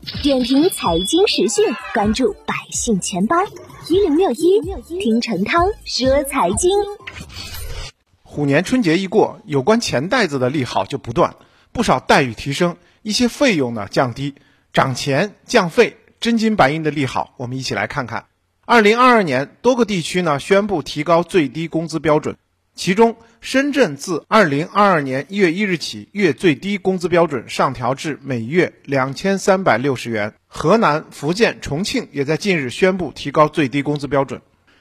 点评财经时讯，关注百姓钱包一零六一，听陈涛说财经。虎年春节一过，有关钱袋子的利好就不断，不少待遇提升，一些费用呢降低，涨钱降费，真金白银的利好，我们一起来看看。二零二二年，多个地区呢宣布提高最低工资标准。其中，深圳自二零二二年一月一日起，月最低工资标准上调至每月两千三百六十元。河南、福建、重庆也在近日宣布提高最低工资标准。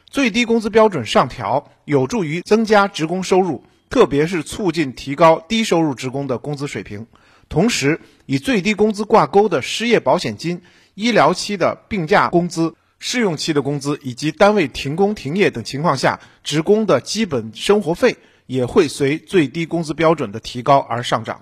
最低工资标准上调有助于增加职工收入，特别是促进提高低收入职工的工资水平。同时，以最低工资挂钩的失业保险金、医疗期的病假工资。试用期的工资以及单位停工停业等情况下，职工的基本生活费也会随最低工资标准的提高而上涨。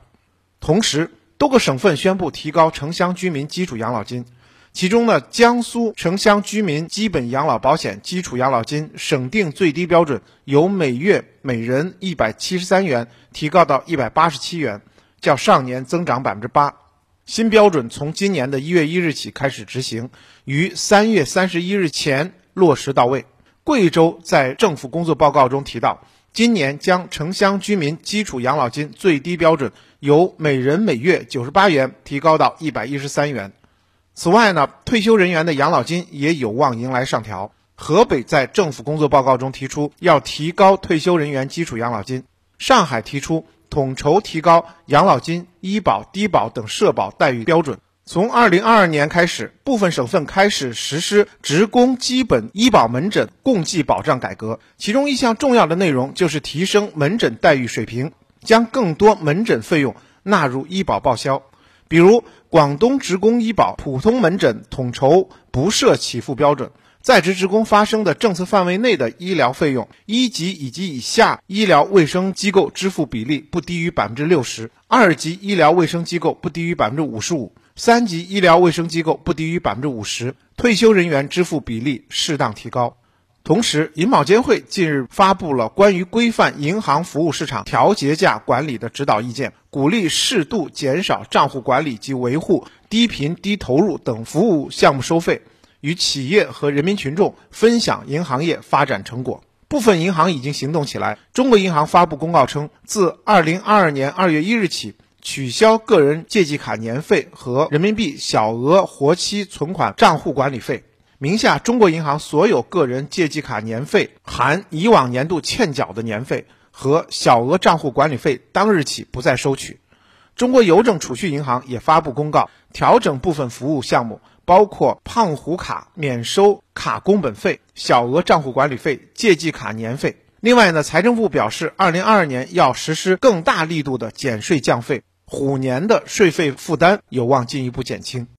同时，多个省份宣布提高城乡居民基础养老金，其中呢，江苏城乡居民基本养老保险基础养老金省定最低标准由每月每人一百七十三元提高到一百八十七元，较上年增长百分之八。新标准从今年的一月一日起开始执行，于三月三十一日前落实到位。贵州在政府工作报告中提到，今年将城乡居民基础养老金最低标准由每人每月九十八元提高到一百一十三元。此外呢，退休人员的养老金也有望迎来上调。河北在政府工作报告中提出要提高退休人员基础养老金。上海提出。统筹提高养老金、医保、低保等社保待遇标准。从二零二二年开始，部分省份开始实施职工基本医保门诊共计保障改革，其中一项重要的内容就是提升门诊待遇水平，将更多门诊费用纳入医保报销。比如，广东职工医保普通门诊统筹不设起付标准。在职职工发生的政策范围内的医疗费用，一级以及以下医疗卫生机构支付比例不低于百分之六十，二级医疗卫生机构不低于百分之五十五，三级医疗卫生机构不低于百分之五十。退休人员支付比例适当提高。同时，银保监会近日发布了关于规范银行服务市场调节价管理的指导意见，鼓励适度减少账户管理及维护、低频低投入等服务项目收费。与企业和人民群众分享银行业发展成果，部分银行已经行动起来。中国银行发布公告称，自二零二二年二月一日起，取消个人借记卡年费和人民币小额活期存款账户管理费。名下中国银行所有个人借记卡年费（含以往年度欠缴的年费）和小额账户管理费，当日起不再收取。中国邮政储蓄银行也发布公告，调整部分服务项目。包括胖虎卡免收卡工本费、小额账户管理费、借记卡年费。另外呢，财政部表示，二零二二年要实施更大力度的减税降费，虎年的税费负担有望进一步减轻。